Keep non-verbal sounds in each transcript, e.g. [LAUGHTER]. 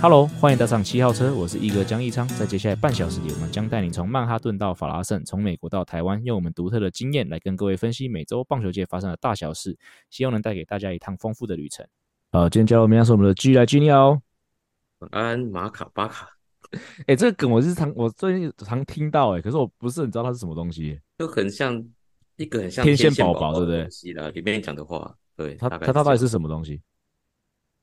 Hello，欢迎搭上七号车，我是一哥江一昌。在接下来半小时里，我们将带你从曼哈顿到法拉盛，从美国到台湾，用我们独特的经验来跟各位分析每周棒球界发生的大小事，希望能带给大家一趟丰富的旅程。好，今天加入我们是我们的 G 来 G 你好，晚安马卡巴卡。哎，这个梗我是常我最近常听到哎，可是我不是很知道它是什么东西，就很像一个很像天线宝宝，对不对？里面讲的话，对，它它它到底是什么东西？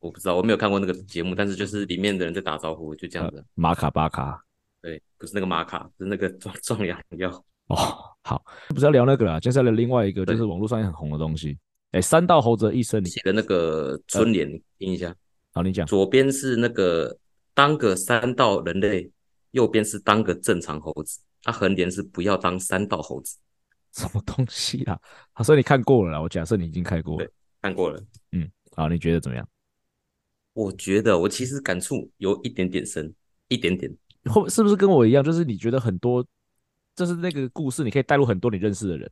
我不知道，我没有看过那个节目，但是就是里面的人在打招呼，就这样子。马卡巴卡，对，不是那个马卡，是那个壮壮阳药。[LAUGHS] 哦，好，不是要聊那个啦，接下来另外一个就是网络上也很红的东西。哎，三道猴子的一生，你写的那个春联，听一下。好，你讲。左边是那个当个三道人类，右边是当个正常猴子。它横联是不要当三道猴子。什么东西啊？他说你看过了啦，我假设你已经看过了。对，看过了。嗯，好，你觉得怎么样？我觉得我其实感触有一点点深，一点点，后是不是跟我一样？就是你觉得很多，就是那个故事，你可以带入很多你认识的人。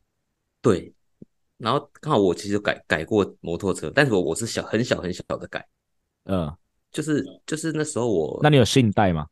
对，然后刚好我其实改改过摩托车，但是我我是小很小很小的改，嗯，就是就是那时候我，那你有信贷吗？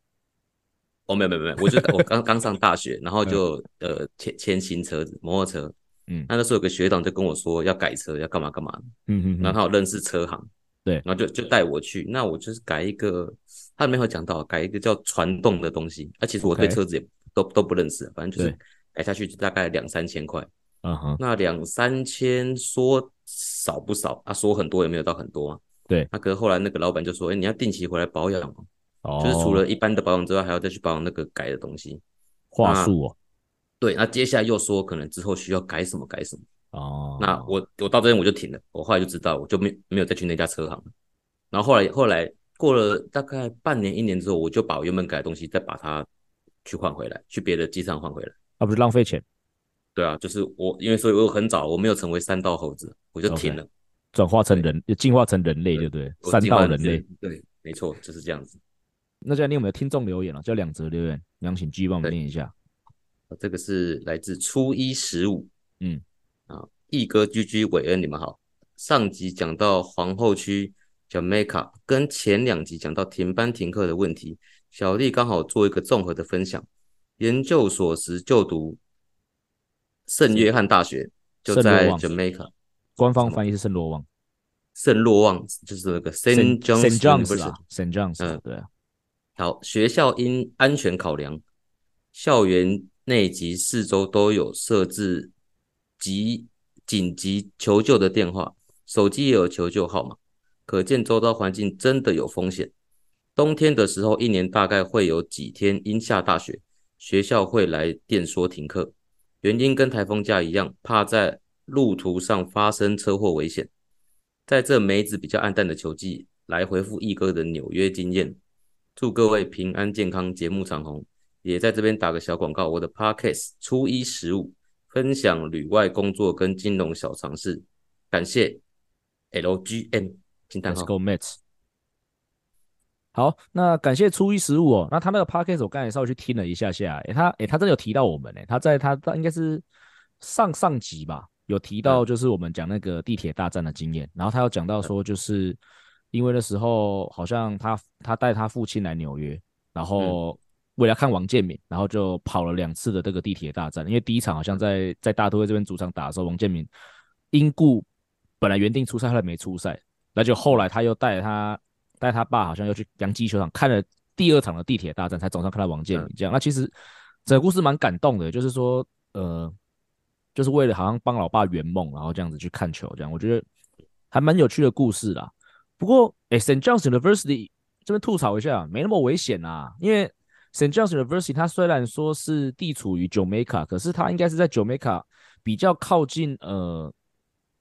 哦，没有没有没有，我就我刚刚上大学，然后就、嗯、呃签签新车子摩托车，嗯，那那时候有个学长就跟我说要改车，要干嘛干嘛，嗯嗯，然后他有认识车行。对，然后就就带我去，那我就是改一个，他里面有讲到改一个叫传动的东西，啊，其实我对车子也都.都不认识，反正就是改下去就大概两三千块，嗯哼，那两三千说少不少啊，说很多也没有到很多啊，对，那可是后来那个老板就说，哎，你要定期回来保养嘛，哦，就是除了一般的保养之外，还要再去保养那个改的东西，话术哦，对，那接下来又说可能之后需要改什么改什么。哦，那我我到这边我就停了，我后来就知道，我就没没有再去那家车行了。然后后来后来过了大概半年一年之后，我就把我原本改的东西再把它去换回来，去别的机场换回来。啊，不是浪费钱？对啊，就是我因为所以我很早我没有成为三道猴子，我就停了，转化成人，就进化成人类，对不对？三道人类，对，没错，就是这样子。那现在你有没有听众留言了？就两则留言，你请继续帮我们念一下。这个是来自初一十五，嗯。啊，毅哥、居居、韦恩，你们好。上集讲到皇后区 Jamaica，跟前两集讲到停班停课的问题，小丽刚好做一个综合的分享。研究所时就读圣约翰大学，就在 Jamaica。官方翻译是圣罗旺，圣罗旺就是那个 Saint John's University，Saint John's，嗯，对啊。好，学校因安全考量，校园内及四周都有设置。急紧急求救的电话，手机也有求救号码，可见周遭环境真的有风险。冬天的时候，一年大概会有几天因下大雪，学校会来电说停课，原因跟台风假一样，怕在路途上发生车祸危险。在这梅子比较暗淡的球季，来回复奕哥的纽约经验，祝各位平安健康，节目长红。也在这边打个小广告，我的 Podcast 初一十五。分享旅外工作跟金融小常识，感谢 LGM 金蛋号 Let's go Mets。好，那感谢初一十五哦。那他那个 podcast 我刚才稍微去听了一下下，诶，他诶，他真的有提到我们诶，他在他他应该是上上集吧，有提到就是我们讲那个地铁大战的经验，然后他有讲到说，就是因为那时候好像他他带他父亲来纽约，然后。为了看王建民，然后就跑了两次的这个地铁大战。因为第一场好像在在大都会这边主场打的时候，王建民因故本来原定出赛，后来没出赛。那就后来他又带他带他爸，好像又去洋基球场看了第二场的地铁大战，才总算看到王建民这样。那其实整个故事蛮感动的，就是说呃，就是为了好像帮老爸圆梦，然后这样子去看球，这样我觉得还蛮有趣的故事啦。不过哎，St. John's University 这边吐槽一下，没那么危险啊，因为。St. John's University，它虽然说是地处于 Jamaica，可是它应该是在 Jamaica 比较靠近呃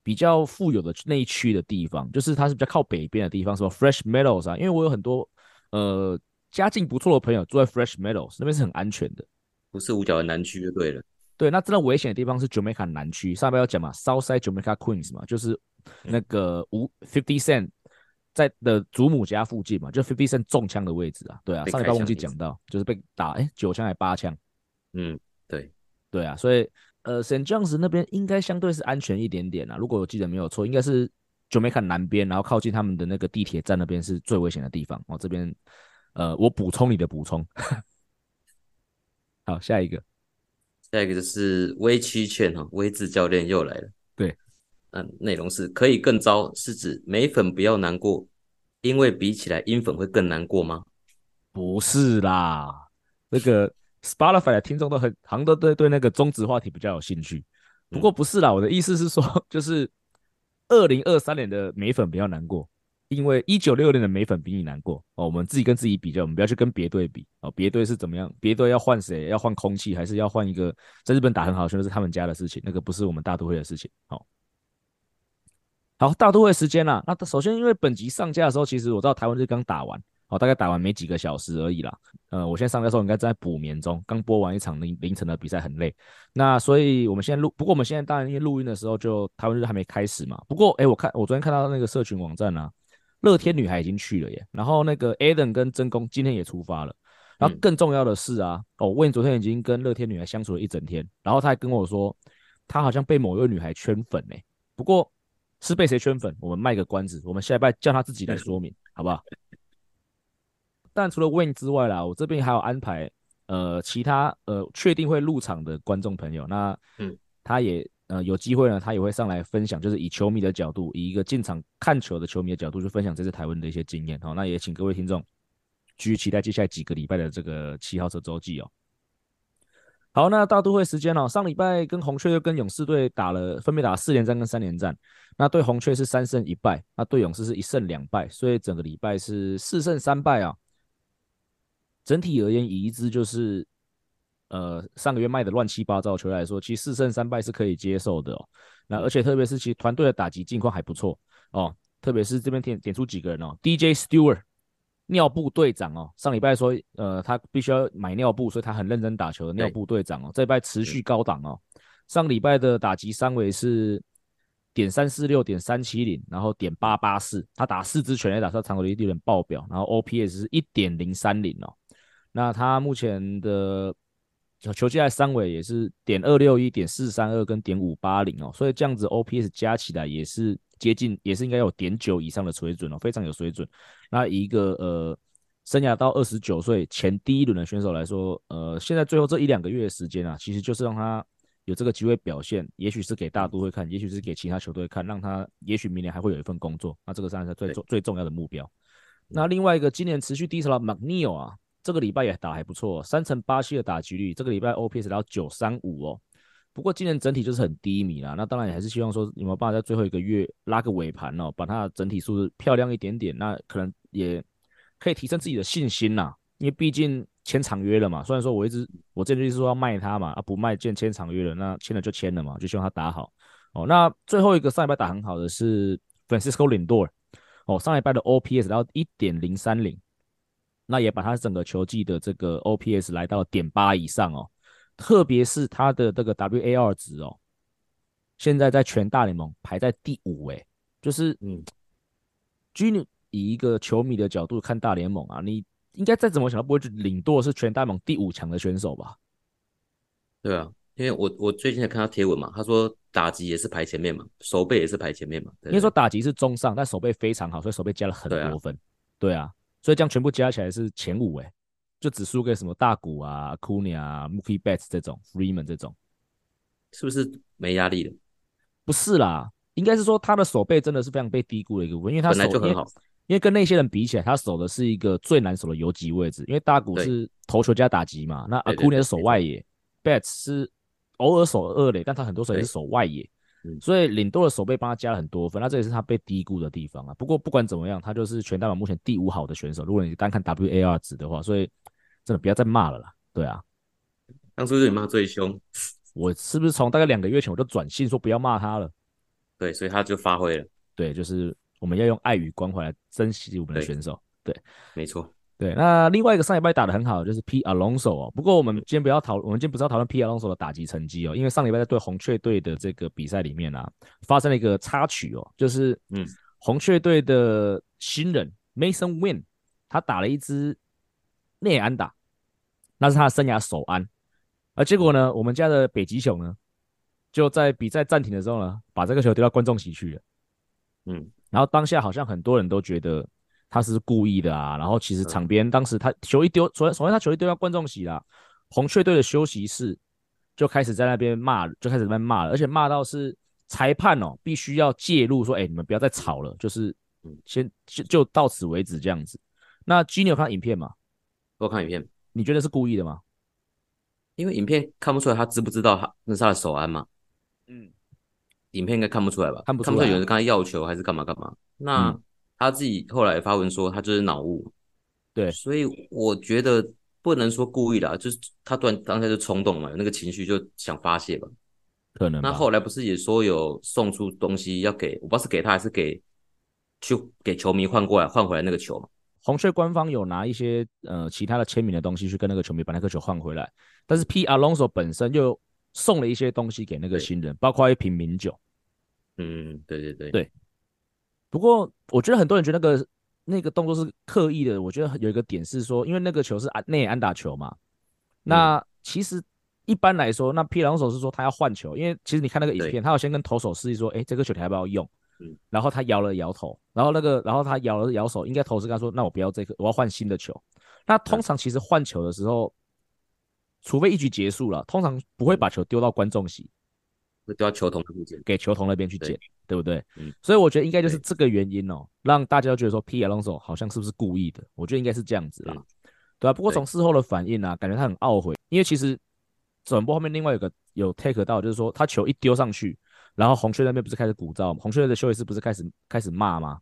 比较富有的那一区的地方，就是它是比较靠北边的地方，什么 Fresh Meadows 啊。因为我有很多呃家境不错的朋友住在 Fresh Meadows 那边是很安全的，不是五角的南区就对了。对，那真的危险的地方是 Jamaica 南区，上边要讲嘛，Southside Jamaica Queens 嘛，就是那个五 Fifty Cent 在的祖母家附近嘛，就 Fifty Cent 中枪的位置啊。对啊，上礼拜忘记讲到，就是被打哎九枪还八枪。嗯，对对啊，所以呃，St. John's 那边应该相对是安全一点点啊。如果我记得没有错，应该是 Jamaica 南边，然后靠近他们的那个地铁站那边是最危险的地方哦。这边呃，我补充你的补充。[LAUGHS] 好，下一个，下一个就是威七劝哈，威智教练又来了。对，嗯，内容是可以更糟，是指美粉不要难过，因为比起来英粉会更难过吗？不是啦，那个 Spotify 的听众都很，好像都对对那个中职话题比较有兴趣。不过不是啦，我的意思是说，[LAUGHS] 就是二零二三年的美粉比较难过。因为一九六六年的美粉比你难过哦，我们自己跟自己比较，我们不要去跟别队比哦。别队是怎么样？别队要换谁？要换空气，还是要换一个在日本打很好的选手？是他们家的事情，那个不是我们大都会的事情。好，好，大都会时间啦。那首先，因为本集上架的时候，其实我知道台湾是刚打完，哦，大概打完没几个小时而已啦。呃，我现在上架的时候应该在补眠中，刚播完一场凌凌晨的比赛，很累。那所以我们现在录，不过我们现在当然因为录音的时候就台湾日还没开始嘛。不过，哎，我看我昨天看到那个社群网站啊。乐天女孩已经去了耶，然后那个 Adam 跟真宫今天也出发了，然后更重要的是啊，嗯、哦，Wayne 昨天已经跟乐天女孩相处了一整天，然后他还跟我说，他好像被某一位女孩圈粉呢，不过是被谁圈粉，我们卖个关子，我们下一拜叫他自己来说明，好不好？但除了 Wayne 之外啦，我这边还有安排呃其他呃确定会入场的观众朋友，那嗯，他也。呃，有机会呢，他也会上来分享，就是以球迷的角度，以一个进场看球的球迷的角度去分享这次台湾的一些经验。好，那也请各位听众继续期待接下来几个礼拜的这个七号车周记哦。好，那大都会时间哦，上礼拜跟红雀又跟勇士队打了，分别打了四连战跟三连战。那对红雀是三胜一败，那对勇士是一胜两败，所以整个礼拜是四胜三败啊。整体而言，以一支就是。呃，上个月卖的乱七八糟的球来说，其实四胜三败是可以接受的哦。那而且特别是其团队的打击近况还不错哦。特别是这边点点出几个人哦，DJ Stewart 尿布队长哦，上礼拜说呃他必须要买尿布，所以他很认真打球的尿布队长哦，这礼拜持续高档哦。上礼拜的打击三围是点三四六点三七零，然后点八八四，他打四支全垒打，他长距离有点爆表，然后 OPS 是一点零三零哦。那他目前的球季在三围也是点二六一点四三二跟点五八零哦，所以这样子 OPS 加起来也是接近，也是应该有点九以上的水准哦，非常有水准。那一个呃，生涯到二十九岁前第一轮的选手来说，呃，现在最后这一两个月的时间啊，其实就是让他有这个机会表现，也许是给大都会看，也许是给其他球队看，让他也许明年还会有一份工作。那这个当然是最重最重要的目标。那另外一个今年持续低潮的 McNeil 啊。这个礼拜也打还不错，三成八七的打击率。这个礼拜 OPS 到九三五哦。不过今年整体就是很低迷啦。那当然也还是希望说有没有办法在最后一个月拉个尾盘哦，把它整体数字漂亮一点点。那可能也可以提升自己的信心啦。因为毕竟签长约了嘛。虽然说我一直我这就是说要卖他嘛，啊不卖见签长约了，那签了就签了嘛，就希望他打好哦。那最后一个上礼拜打很好的是 Francisco Lindor 哦，上礼拜的 OPS 到一点零三零。那也把他整个球季的这个 OPS 来到点八以上哦，特别是他的这个 WAR 值哦，现在在全大联盟排在第五诶，就是嗯，Gene 以一个球迷的角度看大联盟啊，你应该再怎么想都不会去领舵是全大联盟第五强的选手吧？对啊，因为我我最近也看到贴文嘛，他说打击也是排前面嘛，守备也是排前面嘛，应该说打击是中上，但守备非常好，所以守备加了很多分，对啊。对啊所以这样全部加起来是前五诶，就只输给什么大谷啊、Acuna 啊、Mookie Betts 这种，Freeman 这种，是不是没压力了？不是啦，应该是说他的手背真的是非常被低估的一个部分，因为他守本来就很好，因为跟那些人比起来，他守的是一个最难守的游击位置，因为大谷是投球加打击嘛，那 Acuna 是守外野，Betts 是偶尔守二垒，但他很多时候也是守外野。所以领多的手背帮他加了很多分，那这也是他被低估的地方啊。不过不管怎么样，他就是全大联盟目前第五好的选手。如果你单看 WAR 值的话，所以真的不要再骂了啦。对啊，当初是你骂最凶，我是不是从大概两个月前我就转信说不要骂他了？对，所以他就发挥了。对，就是我们要用爱与关怀来珍惜我们的选手。对，对没错。对，那另外一个上礼拜打的很好，就是 P Alonso 哦。不过我们今天不要讨，我们今天不是要讨论 P Alonso 的打击成绩哦，因为上礼拜在对红雀队的这个比赛里面啊，发生了一个插曲哦，就是嗯，红雀队的新人 Mason Win 他打了一支内安打，那是他的生涯首安，而结果呢，我们家的北极熊呢，就在比赛暂停的时候呢，把这个球丢到观众席去了，嗯，然后当下好像很多人都觉得。他是故意的啊，然后其实场边当时他球一丢，首先首先他球一丢到观众席啦，红雀队的休息室就开始在那边骂，就开始在那边骂了，而且骂到是裁判哦必须要介入说，哎，你们不要再吵了，就是先就就到此为止这样子。那 G 你有看影片吗？我看影片，你觉得是故意的吗？因为影片看不出来他知不知道他那是他的手安嘛？嗯，影片应该看不出来吧？看不出来，看不出来有人跟他要球还是干嘛干嘛？那。嗯他自己后来发文说，他就是脑雾，对，所以我觉得不能说故意啦，就是他突然当下就冲动嘛，有那个情绪就想发泄吧，可能。那后来不是也说有送出东西要给，我不知道是给他还是给去给球迷换过来换回来那个球嘛？红雀官方有拿一些呃其他的签名的东西去跟那个球迷把那个球换回来，但是 P Alonso 本身就送了一些东西给那个新人，包括一瓶名酒。嗯，对对对对。不过，我觉得很多人觉得那个那个动作是刻意的。我觉得有一个点是说，因为那个球是安内安打球嘛。那其实一般来说，那皮狼手是说他要换球，因为其实你看那个影片，他要先跟投手示意说，哎，这个球你要不要用？然后他摇了摇头，然后那个，然后他摇了摇手，应该投资跟他说，那我不要这个，我要换新的球。那通常其实换球的时候，除非一局结束了，通常不会把球丢到观众席。都要球童那边给球童那边去捡，对，对不对？嗯，所以我觉得应该就是这个原因哦，让大家都觉得说 P. Alonso 好像是不是故意的？我觉得应该是这样子啦，嗯、对啊，不过从事后的反应啊，感觉他很懊悔，因为其实转播后面另外有个有 take 到，就是说他球一丢上去，然后红雀那边不是开始鼓噪，红雀的休息室不是开始开始骂吗？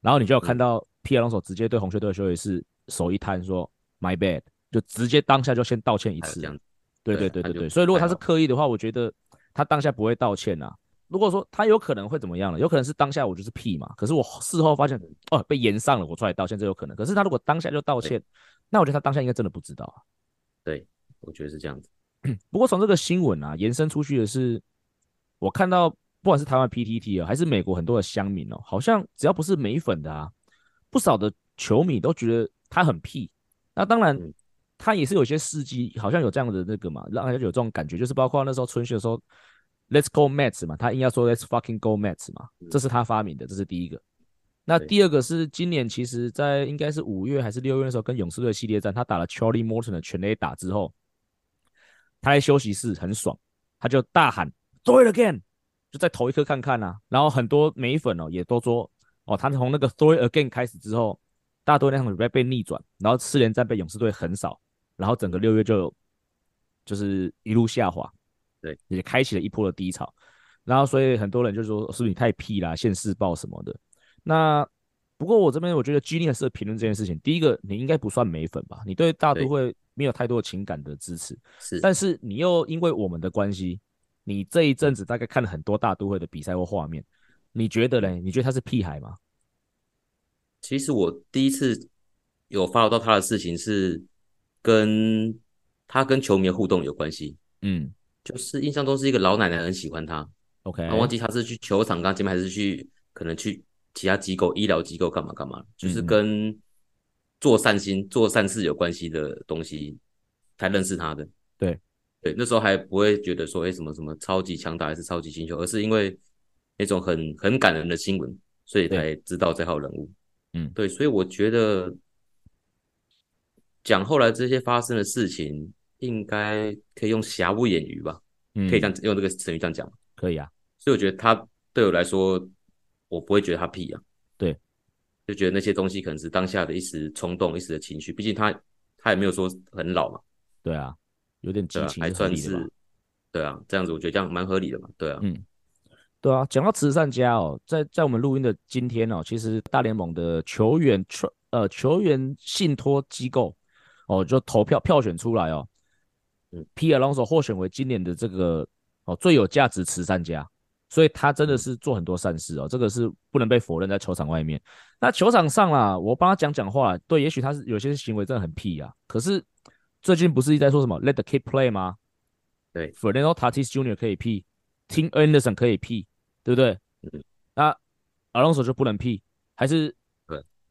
然后你就有看到 P. Alonso 直接对红雀队的休息室手一摊说 My bad，就直接当下就先道歉一次，对对对对对，所以如果他是刻意的话，我觉得。他当下不会道歉啊。如果说他有可能会怎么样了？有可能是当下我就是屁嘛。可是我事后发现哦，被延上了，我出来道歉，这有可能。可是他如果当下就道歉，那我觉得他当下应该真的不知道啊。对，我觉得是这样子。[CLEARS THROAT] 不过从这个新闻啊延伸出去的是，我看到不管是台湾 PTT 啊，还是美国很多的乡民哦，好像只要不是美粉的啊，不少的球迷都觉得他很屁。那当然。他也是有些事迹，好像有这样的那个嘛，让人家有这种感觉，就是包括那时候春训的时候，Let's go Mets 嘛，他硬要说 Let's fucking go Mets 嘛，这是他发明的，这是第一个。那第二个是今年其实在应该是五月还是六月的时候，跟勇士队系列战，他打了 Charlie Morton 的全垒打之后，他在休息室很爽，他就大喊 Throw it again，就再投一颗看看啊。然后很多美粉哦也都说，哦，他从那个 Throw it again 开始之后，大多那场比赛被逆转，然后四连战被勇士队横扫。然后整个六月就就是一路下滑，对，也开启了一波的低潮。然后所以很多人就说，是不是你太屁啦，现世报什么的。那不过我这边我觉得 G 念是评论这件事情，第一个你应该不算美粉吧？你对大都会没有太多的情感的支持，是。但是你又因为我们的关系，你这一阵子大概看了很多大都会的比赛或画面，你觉得嘞？你觉得他是屁孩吗？其实我第一次有 follow 到他的事情是。跟他跟球迷的互动有关系，嗯，就是印象中是一个老奶奶很喜欢他，OK，我忘记他是去球场刚见面还是去可能去其他机构医疗机构干嘛干嘛，就是跟做善心做善事有关系的东西才认识他的，对。对，那时候还不会觉得说哎什么什么超级强大还是超级星球，而是因为那种很很感人的新闻，所以才知道这号人物，嗯，对，所以我觉得。讲后来这些发生的事情，应该可以用瑕不掩瑜吧？嗯，可以这样用这个成语这样讲，可以啊。所以我觉得他对我来说，我不会觉得他屁啊。对，就觉得那些东西可能是当下的一时冲动、一时的情绪。毕竟他他也没有说很老嘛。对啊，有点激情，还算是。对啊，这样子我觉得这样蛮合理的嘛。对啊，嗯，对啊。讲到慈善家哦，在在我们录音的今天哦，其实大联盟的球员呃球员信托机构。哦，就投票票选出来哦，嗯，P. Alonso 获选为今年的这个哦最有价值慈善家，所以他真的是做很多善事哦，这个是不能被否认在球场外面。那球场上啦，我帮他讲讲话，对，也许他是有些行为真的很屁啊，可是最近不是一直在说什么 Let the kid play 吗？对，Fernando Tatis Jr. 可以屁，Tim Anderson 可以屁，对不对？嗯，那 Alonso 就不能屁，还是？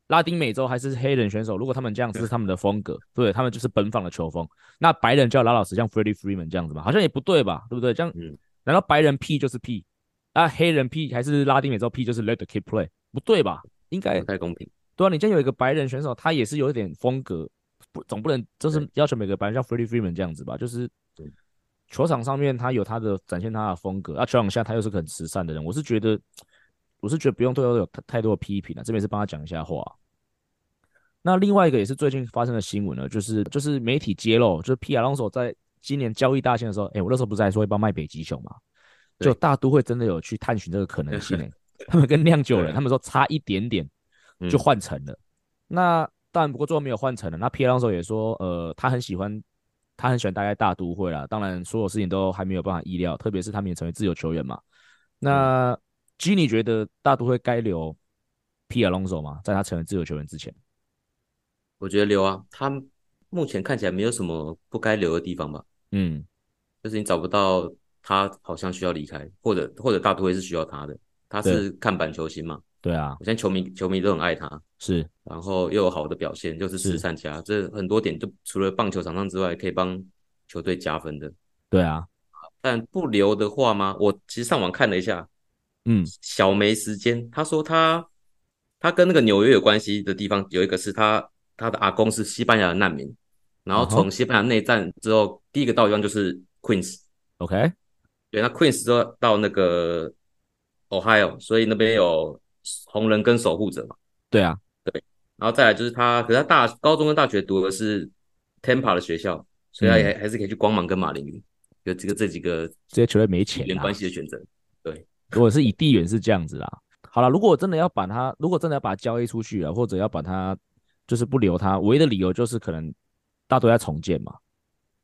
拉丁美洲还是黑人选手，如果他们这样子是他们的风格，对，对他们就是奔放的球风。那白人就要老老实，像 Freddie Freeman 这样子嘛，好像也不对吧？对不对？这样，嗯，难道白人 P 就是 P？啊，黑人 P 还是拉丁美洲 P 就是 Let the kid play？不对吧？应该不太公平。对啊，你今天有一个白人选手，他也是有一点风格，不总不能就是要求每个白人像 Freddie Freeman 这样子吧？就是球场上面他有他的展现他的风格，啊，球场下他又是个很慈善的人，我是觉得。我是觉得不用对他有太太多的批评了，这边是帮他讲一下话。那另外一个也是最近发生的新闻呢，就是就是媒体揭露，就是皮亚龙索在今年交易大限的时候，哎，我那时候不是还说要帮卖北极熊嘛？就大都会真的有去探寻这个可能性 [LAUGHS] 呢。他们跟酿酒人，他们说差一点点就换成了。那当然，不过最后没有换成了。那皮亚龙索也说，呃，他很喜欢，他很喜欢待在大都会啦。当然，所有事情都还没有办法意料，特别是他们也成为自由球员嘛。那。基你觉得大都会该留皮尔龙索吗？在他成为自由球员之前，我觉得留啊。他目前看起来没有什么不该留的地方吧？嗯，就是你找不到他，好像需要离开，或者或者大都会是需要他的。他是看板球星嘛？对啊，我现在球迷球迷都很爱他，是。然后又有好的表现，又是慈善家，这很多点就除了棒球场上之外，可以帮球队加分的。对啊，但不留的话吗？我其实上网看了一下。嗯，小梅时间。他说他他跟那个纽约有关系的地方有一个是他他的阿公是西班牙的难民，然后从西班牙内战之后，第一个到的地方就是 Queens。OK，对，那 Queens 之后到那个 Ohio，所以那边有红人跟守护者嘛。对啊，对，然后再来就是他，可是他大高中跟大学读的是 Tampa 的学校，所以他也还是可以去光芒跟马林鱼，有这个这几个这些球队没钱有关系的选择，对。如果是以地缘是这样子啦，好了，如果我真的要把它，如果真的要把它交易出去了，或者要把它就是不留它，唯一的理由就是可能大都会要重建嘛。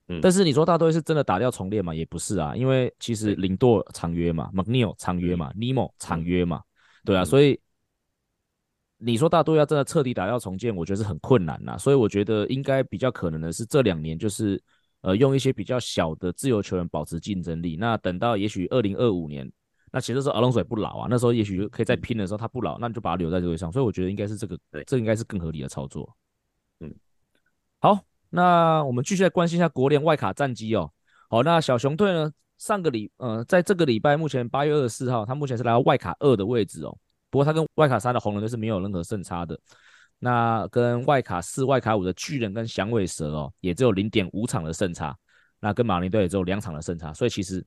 嗯，但是你说大都会是真的打掉重练嘛？也不是啊，因为其实林多长约嘛，McNeil 长约嘛，Nimmo 长约嘛，对啊，所以你说大都会要真的彻底打掉重建，我觉得是很困难呐。所以我觉得应该比较可能的是这两年就是呃用一些比较小的自由球员保持竞争力，那等到也许二零二五年。那其实是阿隆索也不老啊，那时候也许可以再拼的时候他不老，那你就把他留在这位上，所以我觉得应该是这个，对，这应该是更合理的操作。嗯，好，那我们继续来关心一下国联外卡战绩哦。好，那小熊队呢，上个礼呃，在这个礼拜目前八月二十四号，他目前是来到外卡二的位置哦。不过他跟外卡三的红人队是没有任何胜差的。那跟外卡四、外卡五的巨人跟响尾蛇哦，也只有零点五场的胜差。那跟马林队也只有两场的胜差，所以其实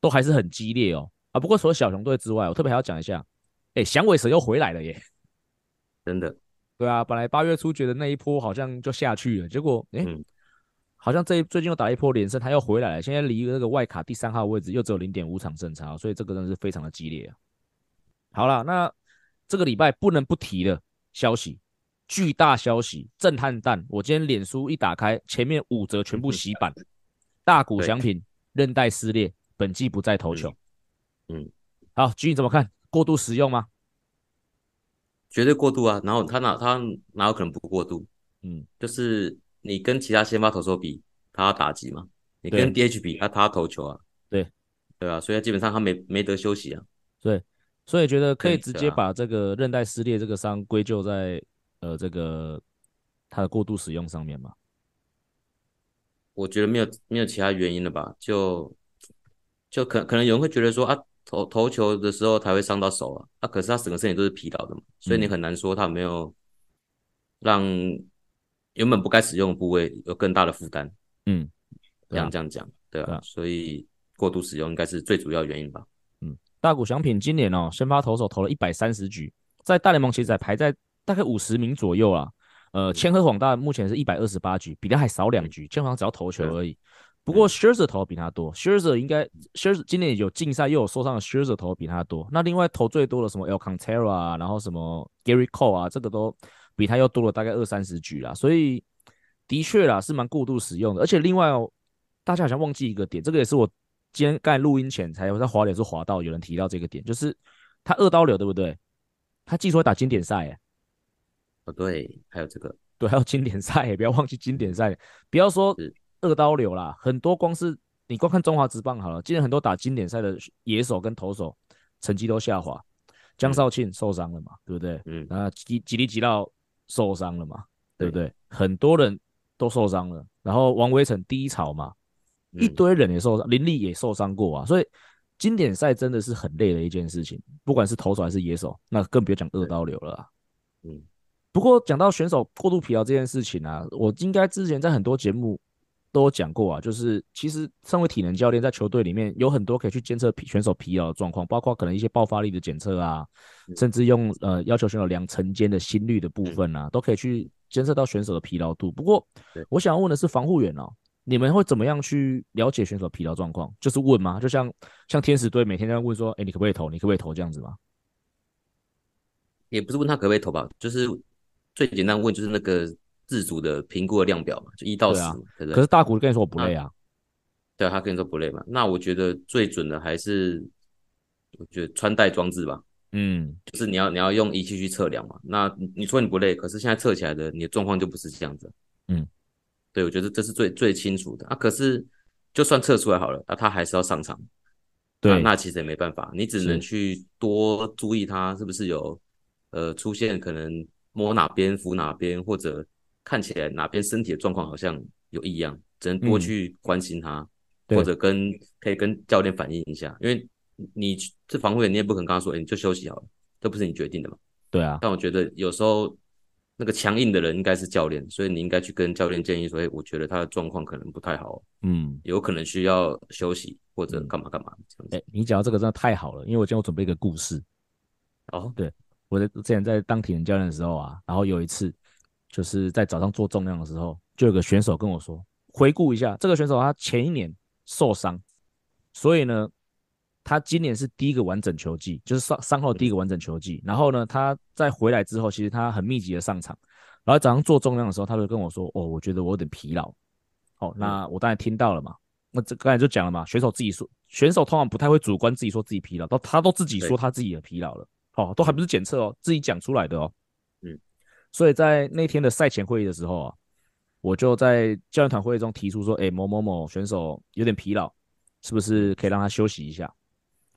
都还是很激烈哦。啊，不过除了小熊队之外，我特别还要讲一下，哎，响尾蛇又回来了耶！[LAUGHS] 真的，对啊，本来八月初觉得那一波好像就下去了，结果哎，嗯、好像这最近又打了一波连胜，他又回来了，现在离那个外卡第三号位置又只有零点五场胜差，所以这个真的是非常的激烈啊。好了，那这个礼拜不能不提的消息，巨大消息，震撼弹！我今天脸书一打开，前面五折全部洗版，[LAUGHS] 大谷翔品韧带撕裂，本季不再投球。嗯，好，君你怎么看？过度使用吗？绝对过度啊！然后他哪他哪有可能不过度？嗯，就是你跟其他先发投手比，他要打击嘛？你跟 DH 比，他他要投球啊？对，对啊，所以基本上他没没得休息啊。对，所以觉得可以直接把这个韧带撕裂这个伤归咎在呃这个他的过度使用上面嘛？我觉得没有没有其他原因了吧？就就可可能有人会觉得说啊。投投球的时候才会伤到手啊，啊，可是他整个身体都是疲劳的嘛，所以你很难说他有没有让原本不该使用的部位有更大的负担。嗯，这样这样讲，对啊，所以过度使用应该是最主要原因吧。嗯，大谷翔平今年哦，先发投手投了一百三十局，在大联盟其实排在大概五十名左右啊。呃，千贺广大目前是一百二十八局，比他还少两局，基本上只要投球而已。不过 Scherzer 投的比他多，Scherzer 应该 Scherzer 今年有竞赛又有受伤的 Scherzer 投的比他多。那另外投最多的什么 El Cantera 啊，然后什么 Gary Cole 啊，这个都比他又多了大概二三十局啦。所以的确啦，是蛮过度使用的。而且另外哦，大家好像忘记一个点，这个也是我今天刚才录音前才有在滑脸书滑到有人提到这个点，就是他二刀流对不对？他技术会打经典赛，哎，哦对，还有这个，对，还有经典赛，不要忘记经典赛，不要说二刀流啦，很多光是你光看中华职棒好了，今年很多打经典赛的野手跟投手成绩都下滑，江少庆受伤了嘛，对不对？嗯，啊吉吉力吉道受伤了嘛，对不对？对很多人都受伤了，然后王威成低潮嘛。一堆人也受伤，林立也受伤过啊，所以经典赛真的是很累的一件事情，不管是投手还是野手，那更别讲二刀流了啊。嗯，不过讲到选手过度疲劳这件事情啊，我应该之前在很多节目都有讲过啊，就是其实身为体能教练，在球队里面有很多可以去监测选手疲劳的状况，包括可能一些爆发力的检测啊，甚至用呃要求选手量晨间的心率的部分啊，都可以去监测到选手的疲劳度。不过我想要问的是防护员哦。你们会怎么样去了解选手疲劳状况？就是问吗？就像像天使队每天在问说，哎，你可不可以投？你可不可以投这样子吗？也不是问他可不可以投吧，就是最简单问就是那个自主的评估的量表嘛，就一到十，啊，对不对？可是大谷跟你说我不累啊，对啊，他跟你说不累嘛。那我觉得最准的还是我觉得穿戴装置吧，嗯，就是你要你要用仪器去测量嘛。那你说你不累，可是现在测起来的你的状况就不是这样子，嗯。对，我觉得这是最最清楚的啊。可是，就算测出来好了，那、啊、他还是要上场。对、啊，那其实也没办法，你只能去多注意他是不是有呃出现可能摸哪边扶哪边，或者看起来哪边身体的状况好像有异样，只能多去关心他，嗯、或者跟可以跟教练反映一下。因为你这防护员，你也不可能跟他说，哎，你就休息好了，这不是你决定的嘛。对啊。但我觉得有时候。那个强硬的人应该是教练，所以你应该去跟教练建议说：“哎，我觉得他的状况可能不太好，嗯，有可能需要休息或者干嘛干嘛。”哎，你讲到这个真的太好了，因为我今天我准备一个故事。哦，对，我在之前在当体能教练的时候啊，然后有一次就是在早上做重量的时候，就有个选手跟我说：“回顾一下，这个选手他前一年受伤，所以呢。”他今年是第一个完整球季，就是伤伤后第一个完整球季。然后呢，他在回来之后，其实他很密集的上场。然后早上做重量的时候，他就跟我说：“哦，我觉得我有点疲劳。”哦，那我当然听到了嘛。那这刚才就讲了嘛，选手自己说，选手通常不太会主观自己说自己疲劳，都他都自己说他自己的疲劳了。哦，都还不是检测哦，自己讲出来的哦。嗯。所以在那天的赛前会议的时候啊，我就在教练团会议中提出说：“哎，某某某选手有点疲劳，是不是可以让他休息一下？”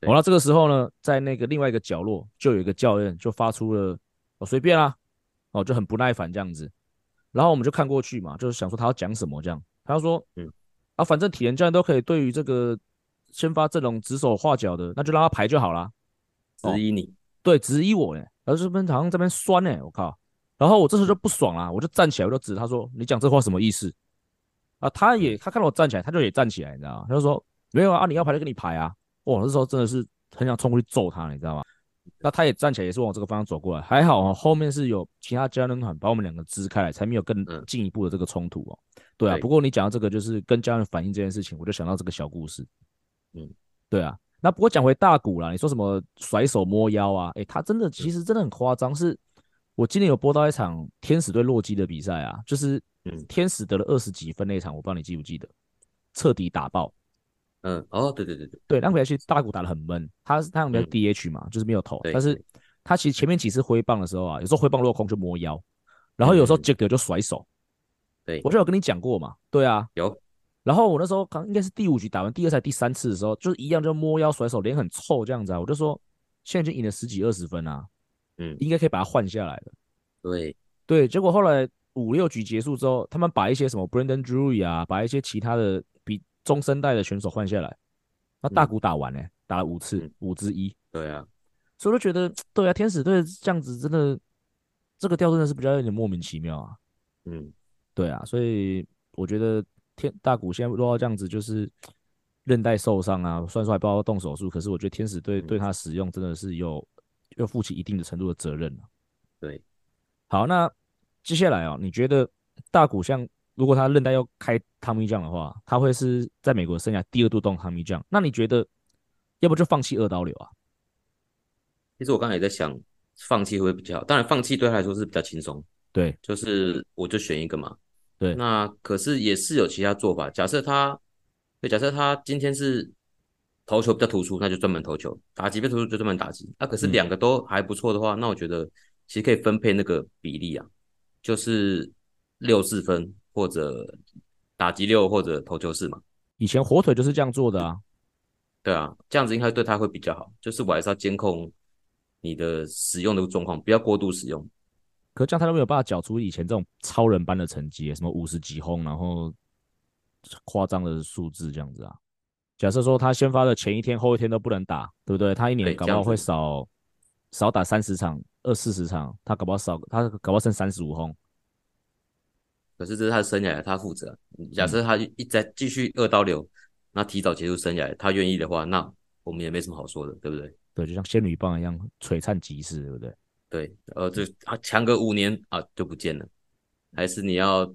好了，这个时候呢，在那个另外一个角落，就有一个教练就发出了“哦，随便啦”，哦，就很不耐烦这样子。然后我们就看过去嘛，就是想说他要讲什么这样。他说：“嗯，啊，反正体能教练都可以对于这个先发阵容指手画脚的，那就让他排就好啦。”质疑你？对，质疑我呢。然后这边好像这边酸呢，我靠！然后我这时候就不爽了，我就站起来，我就指他说：“你讲这话什么意思？”啊，他也他看到我站起来，他就也站起来，你知道吗？他就说：“没有啊，你要排就跟你排啊。”哇，那时候真的是很想冲过去揍他，你知道吗？那他也站起来，也是往这个方向走过来，还好啊，后面是有其他家人团把我们两个支开来，才没有更进一步的这个冲突哦。对啊，不过你讲到这个，就是跟家人反映这件事情，我就想到这个小故事。嗯，对啊。那不过讲回大鼓啦，你说什么甩手摸腰啊？诶，他真的其实真的很夸张。是我今年有播到一场天使对洛基的比赛啊，就是天使得了二十几分那场，我不知道你记不记得，彻底打爆。嗯，哦，对对对对，对，那回来其实大谷打得很闷，他是他用的 DH 嘛，嗯、就是没有投，但是他其实前面几次挥棒的时候啊，有时候挥棒落空就摸腰，然后有时候杰克就甩手，对，我就有跟你讲过嘛，对啊，有，然后我那时候刚应该是第五局打完第二赛第三次的时候，就是一样就摸腰甩手，脸很臭这样子啊，我就说现在已经赢了十几二十分啊，嗯，应该可以把他换下来的，对。对，结果后来五六局结束之后，他们把一些什么 Brandon Drury 啊，把一些其他的比。中生代的选手换下来，那大谷打完呢、打了五次，五之一。对啊，所以我就觉得，[TSK] 对啊，天使队这样子真的，这个调真的是比较有点莫名其妙啊。嗯，对啊，所以我觉得天大谷现在落到这样子，就是 [TSK] 韧带受伤啊，虽然说还不要动手术，可是我觉得天使队对他使用真的是有要负起一定的程度的责任。对，好，那接下来啊、喔，你觉得大谷像？如果他韧带要开 Tommy John 的话，他会是在美国生涯第二度动 Tommy John。那你觉得，要不就放弃二刀流啊？其实我刚才也在想，放弃会不会比较好？当然，放弃对他来说是比较轻松。对，就是我就选一个嘛。对，那可是也是有其他做法。假设他，对，假设他今天是投球比较突出，那就专门投球；打击比较突出，就专门打击。啊，可是两个都还不错的话，嗯、那我觉得其实可以分配那个比例啊，就是六四分或者打击六或者投球四嘛。以前火腿就是这样做的啊。对啊，这样子应该对他会比较好。就是我还是要监控你的使用的状况，不要过度使用。可这样他都没有办法缴出以前这种超人般的成绩，什么五十几轰，然后夸张的数字这样子啊。假设说他先发的前一天、后一天都不能打，对不对？他一年搞不好会少少打三十场、二四十场，他搞不好少，他搞不好剩三十五轰。可是这是他的生涯，他负责。假设他一再继续二刀流。那提早结束生涯，他愿意的话，那我们也没什么好说的，对不对？对，就像仙女棒一样璀璨即逝，对不对？对，呃，就啊，强个五年啊就不见了，还是你要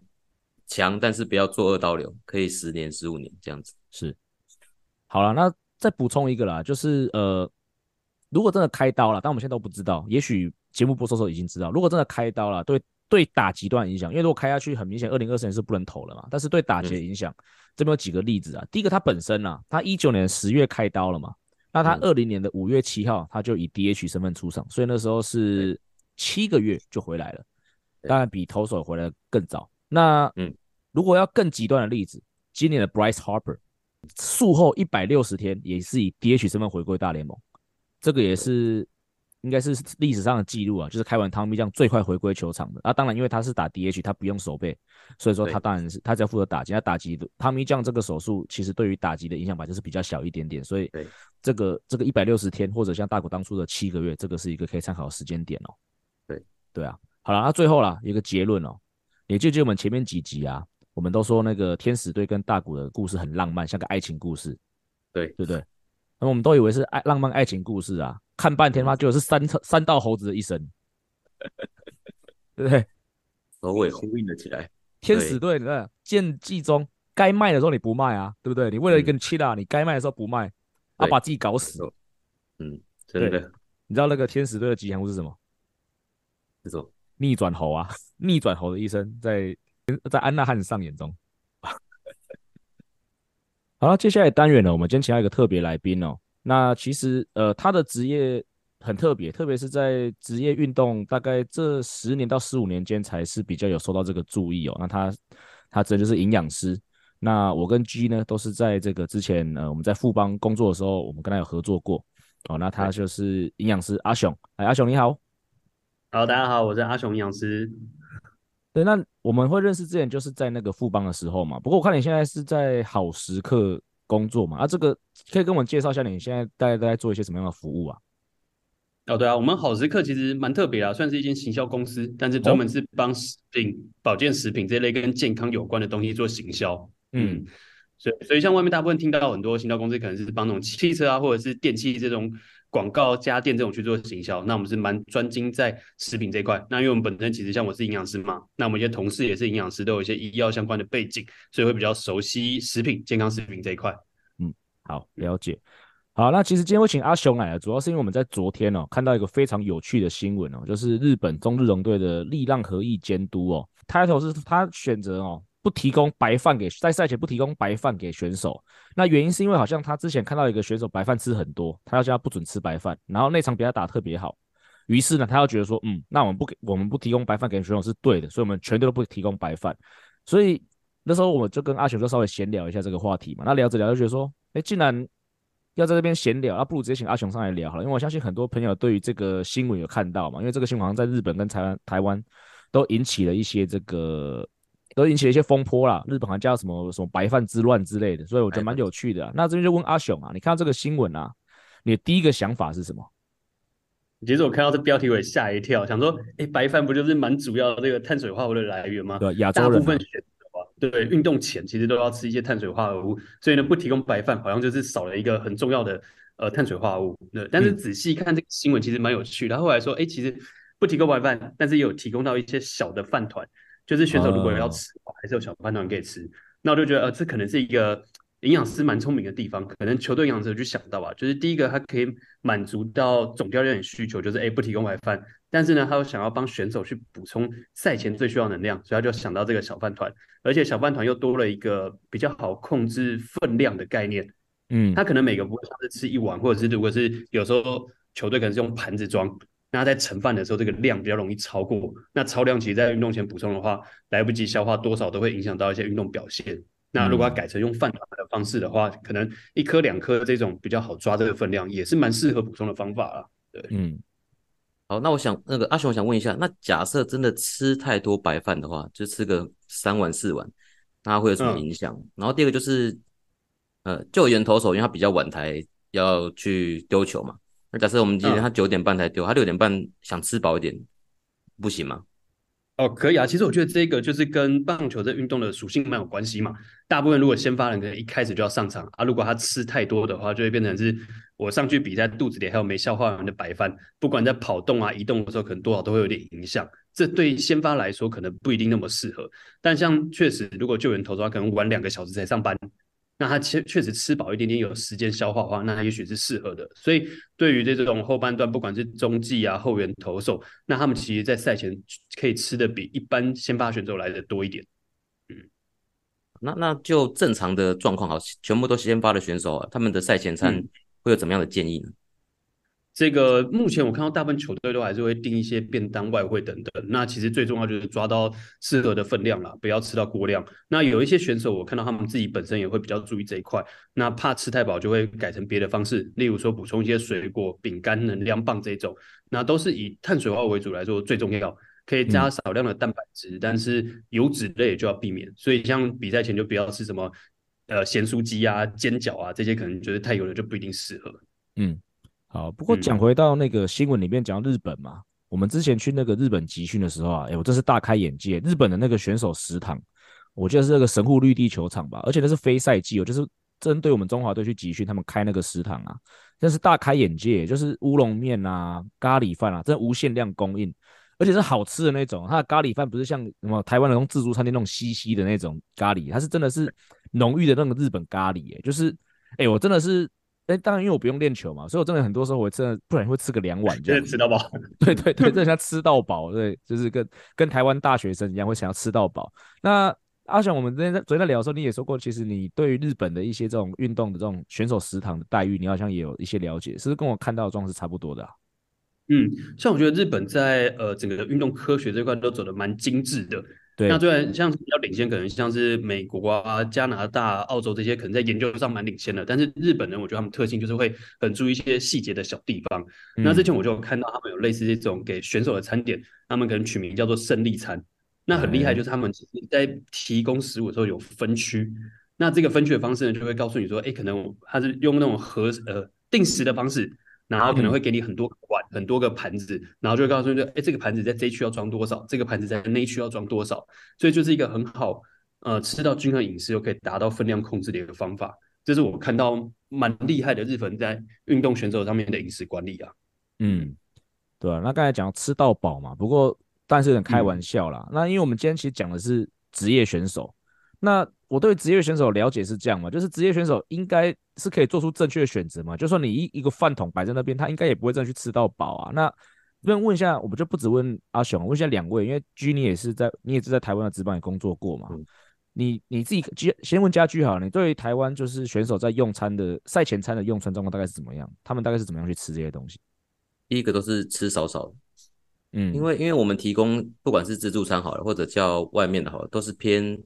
强，但是不要做二刀流，可以十年、十五年这样子。是，好了，那再补充一个啦，就是呃，如果真的开刀了，但我们现在都不知道，也许节目播出的时候已经知道，如果真的开刀了，对。对打击段影响，因为如果开下去，很明显，二零二四年是不能投了嘛。但是对打击的影响，嗯、这边有几个例子啊。第一个，他本身啊，他一九年十月开刀了嘛，那他二零年的五月七号，他就以 DH 身份出场，所以那时候是七个月就回来了，当然比投手回来更早。那嗯，如果要更极端的例子，今年的 Bryce Harper 术后一百六十天也是以 DH 身份回归大联盟，这个也是。应该是历史上的记录啊，就是开完 Tommy 这样最快回归球场的。那、啊、当然，因为他是打 DH，他不用守备，所以说他当然是他只要负责打击。他打击 Tommy 这样这个手术，其实对于打击的影响吧，就是比较小一点点。所以这个这个一百六十天，或者像大谷当初的七个月，这个是一个可以参考的时间点哦。对对啊，好了，那最后啦，一个结论哦，也就就我们前面几集啊，我们都说那个天使队跟大谷的故事很浪漫，像个爱情故事，对对不对？那么我们都以为是爱浪漫爱情故事啊。看半天嘛，就是三三道猴子的一生，[LAUGHS] 对不对？首尾呼应了起来。[LAUGHS] 天使队你看剑纪中该卖的时候你不卖啊，对不对？你为了一个七啦，你该卖的时候不卖，啊，把自己搞死。嗯，真的。你知道那个天使队的吉祥物是什么？是什么？逆转猴啊！[LAUGHS] 逆转猴的一生在在安娜汉上眼中。[LAUGHS] 好了，接下来单元呢，我们今天请到一个特别来宾哦。那其实，呃，他的职业很特别，特别是在职业运动大概这十年到十五年间，才是比较有受到这个注意哦。那他，他真的就是营养师。那我跟 G 呢，都是在这个之前，呃，我们在富邦工作的时候，我们跟他有合作过。哦，那他就是营养师阿雄。哎，阿雄你好。好，大家好，我是阿雄营养师。对，那我们会认识之前就是在那个富邦的时候嘛。不过我看你现在是在好食课。工作嘛，啊，这个可以跟我们介绍一下你现在大概在做一些什么样的服务啊？哦，对啊，我们好食课其实蛮特别啊，算是一间行销公司，但是专门是帮食品、哦、保健食品这类跟健康有关的东西做行销。嗯，嗯，所以所以像外面大部分听到很多行销公司可能是帮那种汽车啊或者是电器这种广告家电这种去做行销，那我们是蛮专精在食品这一块。那因为我们本身其实像我是营养师嘛，那我们一些同事也是营养师，都有一些医药相关的背景，所以会比较熟悉食品、健康食品这一块。嗯，好，了解。好，那其实今天会请阿雄来，主要是因为我们在昨天哦看到一个非常有趣的新闻哦，就是日本中日龙队的力浪合意监督哦，title 是他选择哦。不提供白饭给在赛前不提供白饭给选手，那原因是因为好像他之前看到一个选手白饭吃很多，他要叫他不准吃白饭，然后那场比赛打特别好，于是呢他要觉得说，嗯，那我们不给我们不提供白饭给选手是对的，所以我们全队都不提供白饭。所以那时候我们就跟阿雄就稍微闲聊一下这个话题嘛，那聊着聊着就觉得说，哎，既然要在这边闲聊，那不如直接请阿雄上来聊好了，因为我相信很多朋友对于这个新闻有看到嘛，因为这个新闻好像在日本跟台湾台湾都引起了一些这个。都引起了一些风波啦，日本还叫什么什么白饭之乱之类的，所以我觉得蛮有趣的。那这边就问阿雄啊，你看到这个新闻啊，你的第一个想法是什么？其实我看到这标题我也吓一跳，想说，哎、欸，白饭不就是蛮主要的这个碳水化合物的来源吗？对，亚洲人、啊、大部分选择对，运动前其实都要吃一些碳水化合物，所以呢，不提供白饭好像就是少了一个很重要的呃碳水化合物。对，但是仔细看这个新闻，其实蛮有趣的。他后来说，哎、欸，其实不提供白饭，但是也有提供到一些小的饭团。就是选手如果要吃，还是有小饭团可以吃。那我就觉得，呃，这可能是一个营养师蛮聪明的地方。可能球队营养师就想到吧，就是第一个，他可以满足到总教练的需求，就是哎，不提供白饭。但是呢，他又想要帮选手去补充赛前最需要能量，所以他就想到这个小饭团。而且小饭团又多了一个比较好控制分量的概念。嗯，他可能每个不会像是吃一碗，或者是如果是有时候球队可能是用盘子装，那他在盛饭的时候这个量比较容易超过，那超量其实在运动前补充的话，来不及消化多少都会影响到一些运动表现。那如果要改成用饭团的方式的话，可能一颗两颗这种比较好抓这个分量，也是蛮适合补充的方法啦。对，嗯。好，那我想那个阿雄，我想问一下，那假设真的吃太多白饭的话，就吃个三碗四碗，那会有什么影响？嗯、然后第二个就是，呃，救援投手，因为他比较晚才要去丢球嘛。那假设我们今天他九点半才丢，嗯、他六点半想吃饱一点，不行吗？哦，可以啊。其实我觉得这个就是跟棒球这运动的属性蛮有关系嘛。大部分如果先发人可能一开始就要上场啊，如果他吃太多的话，就会变成是我上去比赛肚子里还有没消化完的白饭，不管在跑动啊、移动的时候，可能多少都会有点影响。这对先发来说可能不一定那么适合。但像确实，如果救援投手他可能晚两个小时才上班。那他确确实吃饱一点点，有时间消化的话，那他也许是适合的。所以对于这种后半段，不管是中继啊、后援投手，那他们其实，在赛前可以吃的比一般先发选手来的多一点。嗯，那那就正常的状况，好，全部都是先发的选手啊，他们的赛前餐会有怎么样的建议呢？这个目前我看到大部分球队都还是会订一些便当、外汇等等。那其实最重要就是抓到适合的分量啦，不要吃到过量。那有一些选手，我看到他们自己本身也会比较注意这一块。那怕吃太饱，就会改成别的方式，例如说补充一些水果、饼干、能量棒这种。那都是以碳水化为主来说最重要，可以加少量的蛋白质，嗯、但是油脂类就要避免。所以像比赛前就不要吃什么呃咸酥鸡啊、煎饺啊这些，可能觉得太油了就不一定适合。嗯。好，不过讲回到那个新闻里面讲到日本嘛，嗯、我们之前去那个日本集训的时候啊，哎，我真是大开眼界。日本的那个选手食堂，我记得是那个神户绿地球场吧，而且那是非赛季哦，就是针对我们中华队去集训，他们开那个食堂啊，真是大开眼界，就是乌龙面啊、咖喱饭啊，真的无限量供应，而且是好吃的那种。它的咖喱饭不是像什么台湾的那种自助餐厅那种稀稀的那种咖喱，它是真的是浓郁的那种日本咖喱，哎，就是哎，我真的是。哎，当然，因为我不用练球嘛，所以我真的很多时候我真的不然会吃个两碗这样，吃到饱。[LAUGHS] 对对对，真的像吃到饱，对，就是跟跟台湾大学生一样，会想要吃到饱。那阿翔，我们昨天在昨天在聊的时候，你也说过，其实你对于日本的一些这种运动的这种选手食堂的待遇，你好像也有一些了解，是不是跟我看到的状况是差不多的啊？嗯，像我觉得日本在呃整个运动科学这块都走得蛮精致的。对那虽然像比较领先，可能像是美国啊、加拿大、澳洲这些，可能在研究上蛮领先的。但是日本人，我觉得他们特性就是会很注意一些细节的小地方。嗯、那之前我就看到他们有类似这种给选手的餐点，他们可能取名叫做胜利餐。那很厉害，就是他们其实在提供食物的时候有分区。嗯、那这个分区的方式呢，就会告诉你说，哎，可能他是用那种和呃定时的方式。然后可能会给你很多个碗，嗯、很多个盘子，然后就会告诉你说，哎，这个盘子在这一区要装多少，这个盘子在那一区要装多少，所以就是一个很好，呃，吃到均衡饮食又可以达到分量控制的一个方法。这是我看到蛮厉害的日本在运动选手上面的饮食管理啊。嗯，对啊，那刚才讲吃到饱嘛，不过但是有点开玩笑啦。嗯、那因为我们今天其实讲的是职业选手，那。我对职业选手了解是这样嘛，就是职业选手应该是可以做出正确的选择嘛。就算你一一个饭桶摆在那边，他应该也不会真的去吃到饱啊。那这边问一下，我们就不只问阿雄，问一下两位，因为居你也是在你也是在台湾的职棒也工作过嘛。嗯、你你自己先问家居好了，你对于台湾就是选手在用餐的赛前餐的用餐状况大概是怎么样？他们大概是怎么样去吃这些东西？第一个都是吃少少的，嗯，因为因为我们提供不管是自助餐好了，或者叫外面的好了，都是偏。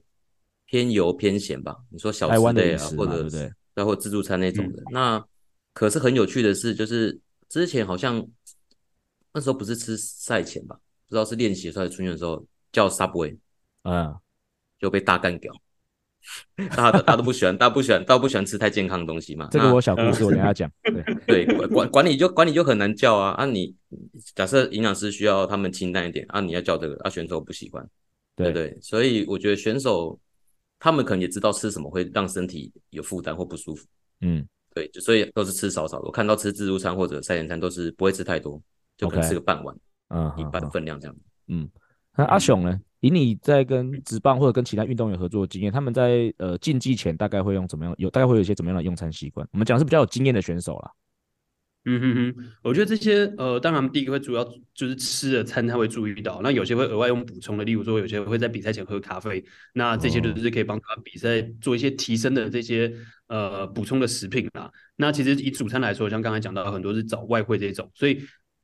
偏油偏咸吧？你说小吃类啊，或者对不对？包括自助餐那种的。嗯、那可是很有趣的是，就是之前好像那时候不是吃赛前吧？不知道是练习的时候还是春训的时候叫 Subway，嗯，就被大干掉。大家大家都不喜欢，大家不喜欢，大家不喜欢吃太健康的东西嘛。这个我小故事我等下讲。对对，管管理就管理就很难叫啊啊！你假设营养师需要他们清淡一点啊，你要叫这个啊，选手不喜欢，对对，所以我觉得选手。他们可能也知道吃什么会让身体有负担或不舒服，嗯，对，就所以都是吃少少的。我看到吃自助餐或者赛前餐都是不会吃太多，就可能吃个半碗，嗯，Okay. 一半分量这样。嗯，那阿雄呢？以你在跟职棒或者跟其他运动员合作的经验，他们在呃竞技前大概会用怎么样？有大概会有一些怎么样的用餐习惯？我们讲是比较有经验的选手啦。嗯哼哼，我觉得这些呃，当然第一个会主要就是吃的餐他会注意到，那有些会额外用补充的，例如说有些会在比赛前喝咖啡，那这些都是可以帮他比赛做一些提升的这些呃补充的食品啦。那其实以主餐来说，像刚才讲到很多是找外汇这种，所以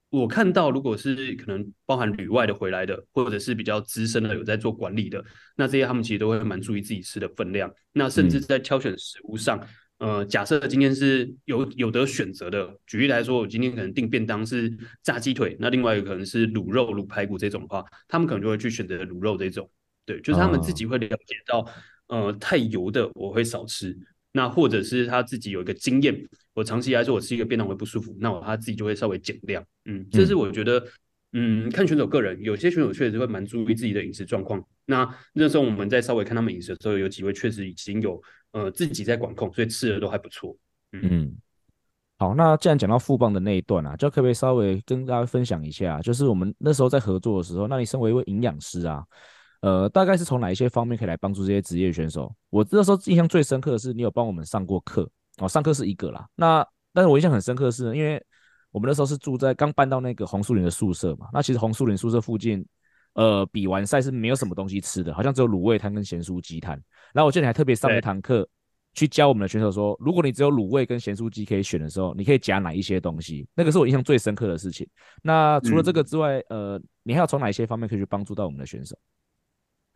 我看到如果是可能包含旅外的回来的，或者是比较资深的有在做管理的，那这些他们其实都会蛮注意自己吃的分量，那甚至在挑选食物上。嗯呃，假设今天是有有得选择的，举例来说，我今天可能订便当是炸鸡腿，那另外一个可能是卤肉、卤排骨这种的话，他们可能就会去选择卤肉这种。对，就是他们自己会了解到，哦、呃，太油的我会少吃，那或者是他自己有一个经验，我长期来说我吃一个便当会不舒服，那我他自己就会稍微减量。嗯，这是我觉得。嗯嗯，看选手个人，有些选手确实会蛮注意自己的饮食状况。那那时候我们在稍微看他们饮食的时候，有几位确实已经有呃自己在管控，所以吃的都还不错。嗯，好，那既然讲到富邦的那一段啊，就可不可以稍微跟大家分享一下，就是我们那时候在合作的时候，那你身为一位营养师啊，呃，大概是从哪一些方面可以来帮助这些职业选手？我那时候印象最深刻的是，你有帮我们上过课哦，上课是一个啦。那但是我印象很深刻的是，因为我们那时候是住在刚搬到那个红树林的宿舍嘛，那其实红树林宿舍附近，呃，比完赛是没有什么东西吃的，好像只有卤味摊跟咸酥鸡摊。然后我记得你还特别上了一堂课，去教我们的选手说，如果你只有卤味跟咸酥鸡可以选的时候，你可以夹哪一些东西？那个是我印象最深刻的事情。那除了这个之外，嗯、呃，你还要从哪一些方面可以去帮助到我们的选手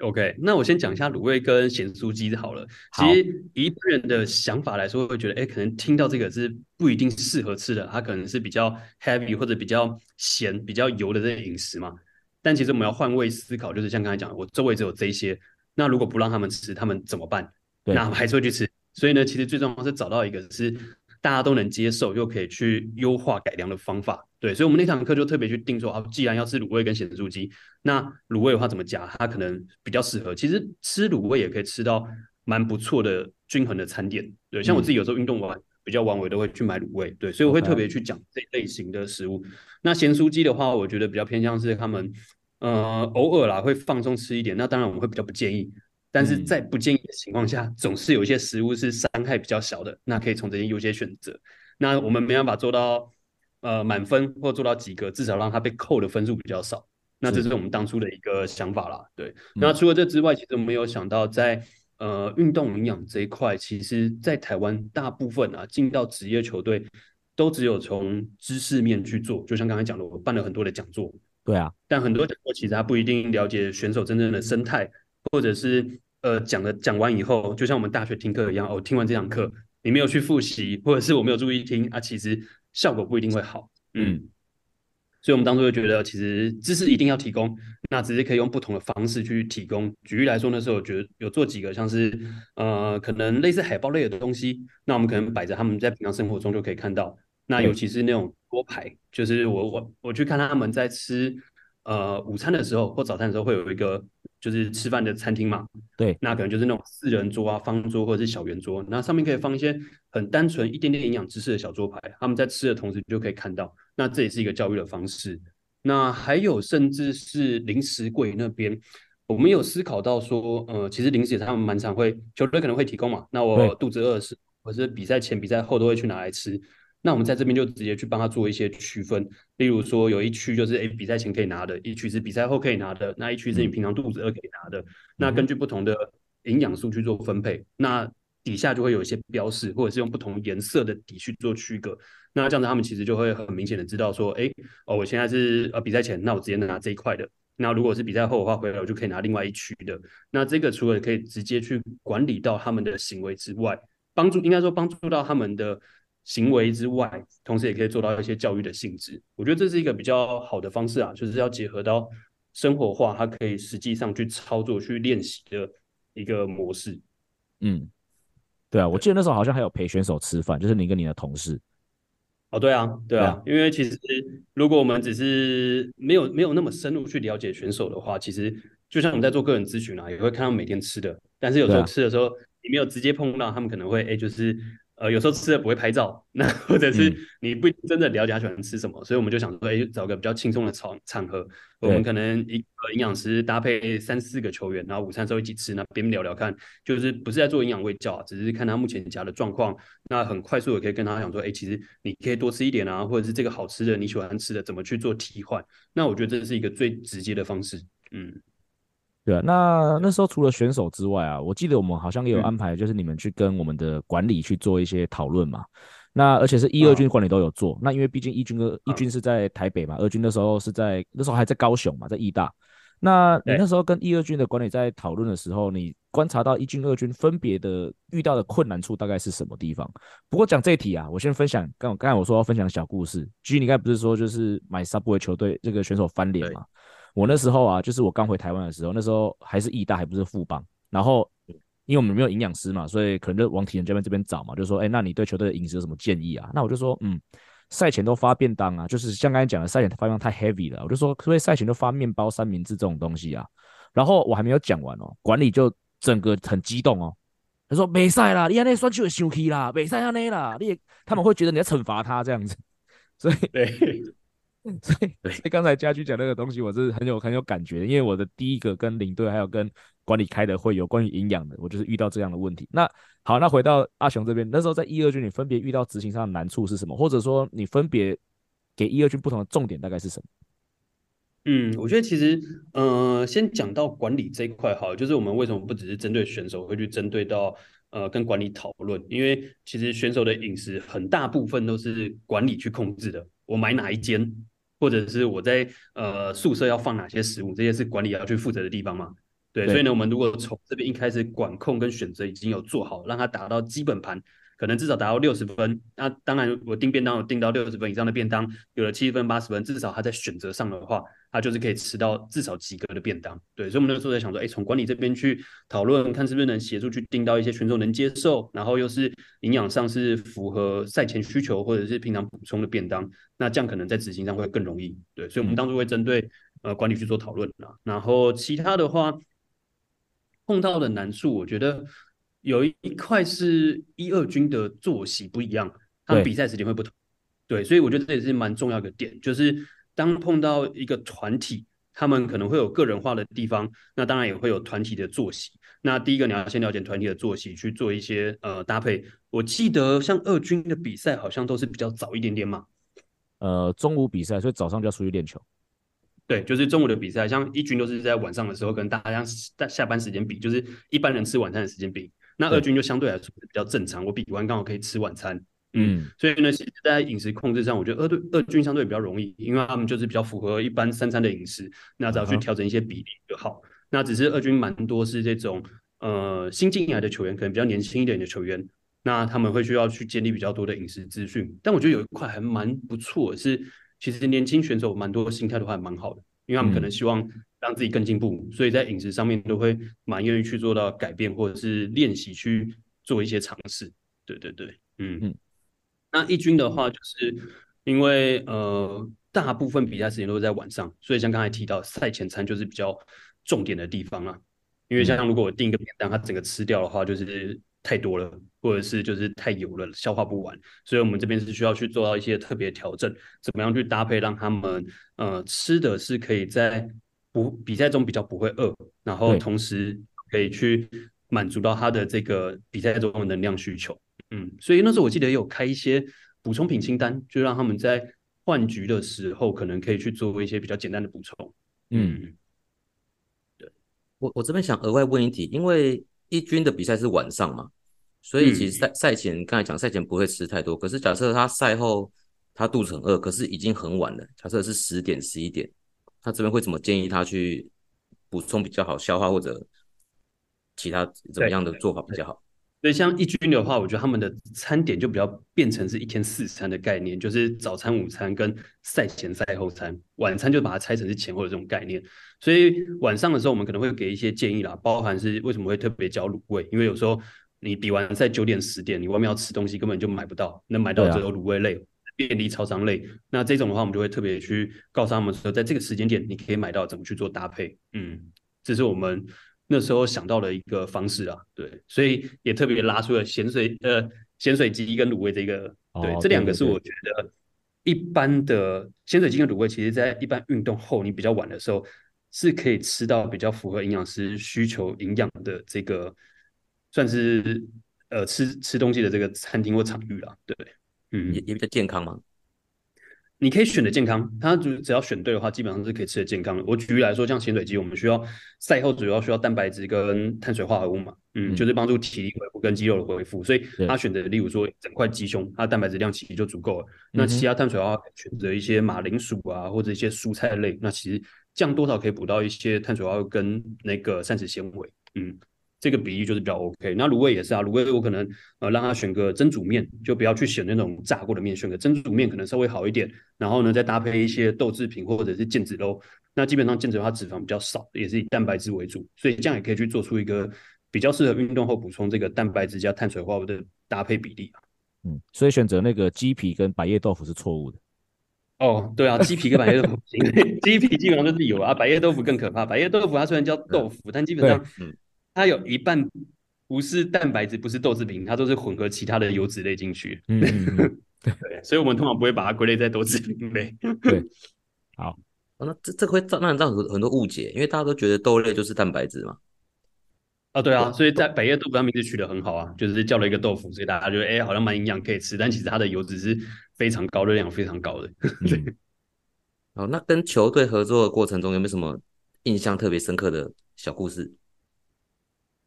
？OK，那我先讲一下卤味跟咸酥鸡好了。其实一般人的想法来说，会觉得，哎，可能听到这个是不一定适合吃的，它可能是比较 heavy 或者比较咸、比较油的这些饮食嘛。但其实我们要换位思考，就是像刚才讲的，我周围只有这些，那如果不让他们吃，他们怎么办？那还是会去吃。所以呢，其实最重要是找到一个是。大家都能接受又可以去优化改良的方法，对，所以我们那堂课就特别去定说啊，既然要吃卤味跟咸酥鸡，那卤味的话怎么夹，它可能比较适合。其实吃卤味也可以吃到蛮不错的均衡的餐点，对，像我自己有时候运动完比较晚，我都会去买卤味，对，所以我会特别去讲这类型的食物。那咸酥鸡的话，我觉得比较偏向是他们呃偶尔啦会放松吃一点，那当然我们会比较不建议。但是在不建议的情况下，嗯、总是有一些食物是伤害比较小的，那可以从这些优先选择。那我们没办法做到呃满分或做到及格，至少让它被扣的分数比较少。那这是我们当初的一个想法啦。对，嗯、那除了这之外，其实我们没有想到在呃运动营养这一块，其实在台湾大部分啊进到职业球队都只有从知识面去做，就像刚才讲的，我办了很多的讲座。对啊，但很多讲座其实他不一定了解选手真正的生态，或者是。呃，讲的讲完以后，就像我们大学听课一样，哦，听完这堂课，你没有去复习，或者是我没有注意听啊，其实效果不一定会好。嗯，所以我们当初就觉得，其实知识一定要提供，那只是可以用不同的方式去提供。举例来说，那时候我觉得有做几个，像是呃，可能类似海报类的东西，那我们可能摆着，他们在平常生活中就可以看到。那尤其是那种桌牌，就是我我我去看他们在吃呃午餐的时候或早餐的时候，会有一个。就是吃饭的餐厅嘛，对，那可能就是那种四人桌啊、方桌或者是小圆桌，那上面可以放一些很单纯一点点营养知识的小桌牌，他们在吃的同时就可以看到，那这也是一个教育的方式。那还有甚至是零食柜那边，我们有思考到说，呃，其实零食他们蛮常会球队可能会提供嘛，那我肚子饿时，或者是比赛前、比赛后都会去拿来吃。那我们在这边就直接去帮他做一些区分，例如说有一区就是诶比赛前可以拿的，一区是比赛后可以拿的，那一区是你平常肚子饿可以拿的。嗯、那根据不同的营养素去做分配，那底下就会有一些标示，或者是用不同颜色的底去做区隔。那这样子他们其实就会很明显的知道说，哎哦，我现在是呃比赛前，那我直接拿这一块的。那如果是比赛后的话，回来我就可以拿另外一区的。那这个除了可以直接去管理到他们的行为之外，帮助应该说帮助到他们的。行为之外，同时也可以做到一些教育的性质。我觉得这是一个比较好的方式啊，就是要结合到生活化，它可以实际上去操作、去练习的一个模式。嗯，对啊，我记得那时候好像还有陪选手吃饭，就是你跟你的同事。哦，对啊，对啊，因为其实如果我们只是没有没有那么深入去了解选手的话，其实就像我们在做个人咨询啊，也会看到每天吃的，但是有时候吃的时候，你没有直接碰到，他们可能会哎，就是。呃，有时候吃的不会拍照，那 [LAUGHS] 或者是你不真的了解他喜欢吃什么，嗯、所以我们就想说，哎，找个比较轻松的场场合，我们可能一个营养师搭配三四个球员，然后午餐时候一起吃，那边聊聊看，就是不是在做营养喂教，只是看他目前家的状况，那很快速的可以跟他讲说，哎，其实你可以多吃一点啊，或者是这个好吃的你喜欢吃的怎么去做替换，那我觉得这是一个最直接的方式，嗯。对啊，那那时候除了选手之外啊，我记得我们好像也有安排，就是你们去跟我们的管理去做一些讨论嘛。那而且是一、二军管理都有做。那因为毕竟一军跟一军是在台北嘛，二军那时候是在那时候还在高雄嘛，在义大。那你那时候跟一、二军的管理在讨论的时候，你观察到一军、二军分别的遇到的困难处大概是什么地方？不过讲这一题啊，我先分享刚刚才我说要分享小故事。G，你刚才不是说就是买 Subway 球队这个选手翻脸嘛？我那时候啊，就是我刚回台湾的时候，那时候还是义大，还不是富邦。然后，因为我们没有营养师嘛，所以可能就往体能教练这边找嘛，就说，哎，那你对球队的饮食有什么建议啊？那我就说，嗯，赛前都发便当啊，就是像刚才讲的，赛前发便当太 heavy 了，我就说，所以赛前都发面包、三明治这种东西啊。然后我还没有讲完哦，管理就整个很激动哦，他说，没赛啦，你那选手会生气啦，没赛那内啦，你他们会觉得你在惩罚他这样子，[LAUGHS] 所以对。[LAUGHS] 所以，所以刚才家驹讲那个东西，我是很有很有感觉的，因为我的第一个跟领队还有跟管理开的会有关于营养的，我就是遇到这样的问题。那好，那回到阿雄这边，那时候在一二军，你分别遇到执行上的难处是什么？或者说你分别给一二军不同的重点大概是什么？嗯，我觉得其实，呃，先讲到管理这一块好，就是我们为什么不只是针对选手，会去针对到呃跟管理讨论，因为其实选手的饮食很大部分都是管理去控制的，我买哪一间。或者是我在呃宿舍要放哪些食物，这些是管理要去负责的地方嘛？对，所以呢，我们如果从这边一开始管控跟选择已经有做好，让它达到基本盘。可能至少达到六十分，那当然我订便当，我订到六十分以上的便当，有了七十分、八十分，至少他在选择上的话，他就是可以吃到至少及格的便当。对，所以我们那个时候在想说，哎，从管理这边去讨论，看是不是能协助去订到一些群众能接受，然后又是营养上是符合赛前需求或者是平常补充的便当，那这样可能在执行上会更容易。对，所以我们当初会针对呃管理去做讨论啊，然后其他的话碰到的难处，我觉得。有一块是一二军的作息不一样，他们比赛时间会不同，对，对，所以我觉得这也是蛮重要的点，就是当碰到一个团体，他们可能会有个人化的地方，那当然也会有团体的作息。那第一个你要先了解团体的作息，去做一些呃搭配。我记得像二军的比赛好像都是比较早一点点嘛，呃，中午比赛，所以早上就要出去练球。对，就是中午的比赛，像一军都是在晚上的时候，跟大家在下班时间比，就是一般人吃晚餐的时间比。那二军就相对来说比较正常，我比完刚好可以吃晚餐，嗯，所以呢，其实在饮食控制上，我觉得二队二军相对比较容易，因为他们就是比较符合一般三餐的饮食，那只要去调整一些比例就好。那只是二军蛮多是这种呃新进来的球员，可能比较年轻一点的球员，那他们会需要去建立比较多的饮食资讯。但我觉得有一块还蛮不错，是其实年轻选手蛮多心态的话还蛮好的，因为他们可能希望。让自己更进步，所以在饮食上面都会蛮愿意去做到改变，或者是练习去做一些尝试。对对对，嗯嗯。那一军的话，就是因为呃大部分比赛时间都是在晚上，所以像刚才提到赛前餐就是比较重点的地方啊。因为像如果我订一个便当，它整个吃掉的话，就是太多了，或者是就是太油了，消化不完。所以我们这边是需要去做到一些特别调整，怎么样去搭配，让他们呃吃的是可以在。不比赛中比较不会饿，然后同时可以去满足到他的这个比赛中的能量需求。嗯，所以那时候我记得有开一些补充品清单，就让他们在换局的时候可能可以去做一些比较简单的补充。嗯，对，我我这边想额外问一题，因为一军的比赛是晚上嘛，所以其实赛赛前刚才讲赛前不会吃太多，可是假设他赛后他肚子很饿，可是已经很晚了，假设是十点十一点。他这边会怎么建议他去补充比较好消化，或者其他怎么样的做法比较好？所以像一军的话，我觉得他们的餐点就比较变成是一天四餐的概念，就是早餐、午餐跟赛前、赛后餐，晚餐就把它拆成是前后的这种概念。所以晚上的时候，我们可能会给一些建议啦，包含是为什么会特别教卤味，因为有时候你比完赛九点、十点，你外面要吃东西根本就买不到，能买到只有卤味类。便利超商类，那这种的话，我们就会特别去告诉他们说，在这个时间点，你可以买到怎么去做搭配。嗯，这是我们那时候想到的一个方式啊。对，所以也特别拉出了咸水呃咸水鸡跟卤味这个，哦、对，这两个是我觉得一般的咸水鸡跟卤味，其实在一般运动后你比较晚的时候，是可以吃到比较符合营养师需求营养的这个，算是呃吃吃东西的这个餐厅或场域啦，对，嗯，也也比较健康嘛。你可以选的健康，它只只要选对的话，基本上是可以吃的健康的。我举例来说，像咸水鸡，我们需要赛后主要需要蛋白质跟碳水化合物嘛，嗯，嗯就是帮助体力恢复跟肌肉的恢复，所以他选择例如说整块鸡胸，它蛋白质量其实就足够了。那其他碳水化合物选择一些马铃薯啊，或者一些蔬菜类，那其实这样多少可以补到一些碳水化合物跟那个膳食纤维，嗯。这个比例就是比较 OK。那卤味也是啊，卤味我可能呃让他选个蒸煮面，就不要去选那种炸过的面，选个蒸煮面可能稍微好一点。然后呢，再搭配一些豆制品或者是腱子肉。那基本上腱子肉它脂肪比较少，也是以蛋白质为主，所以这样也可以去做出一个比较适合运动后补充这个蛋白质加碳水化合物的搭配比例啊。嗯，所以选择那个鸡皮跟白叶豆腐是错误的。哦，对啊，鸡皮跟白叶豆腐，[LAUGHS] 鸡皮基本上就是有啊，白叶豆腐更可怕。白叶豆腐它虽然叫豆腐，但基本上嗯。它有一半不是蛋白质，不是豆制品，它都是混合其他的油脂类进去。嗯，嗯，[LAUGHS] 嗯对，所以我们通常不会把它归类在豆制品类。对，好，那这这会造让人造成很多误解，因为大家都觉得豆类就是蛋白质嘛。啊，对啊，所以在百叶豆腐它名字取得很好啊，就是叫了一个豆腐，所以大家觉得哎，好像蛮营养可以吃，但其实它的油脂是非常高，热量非常高的。嗯、好，那跟球队合作的过程中有没有什么印象特别深刻的小故事？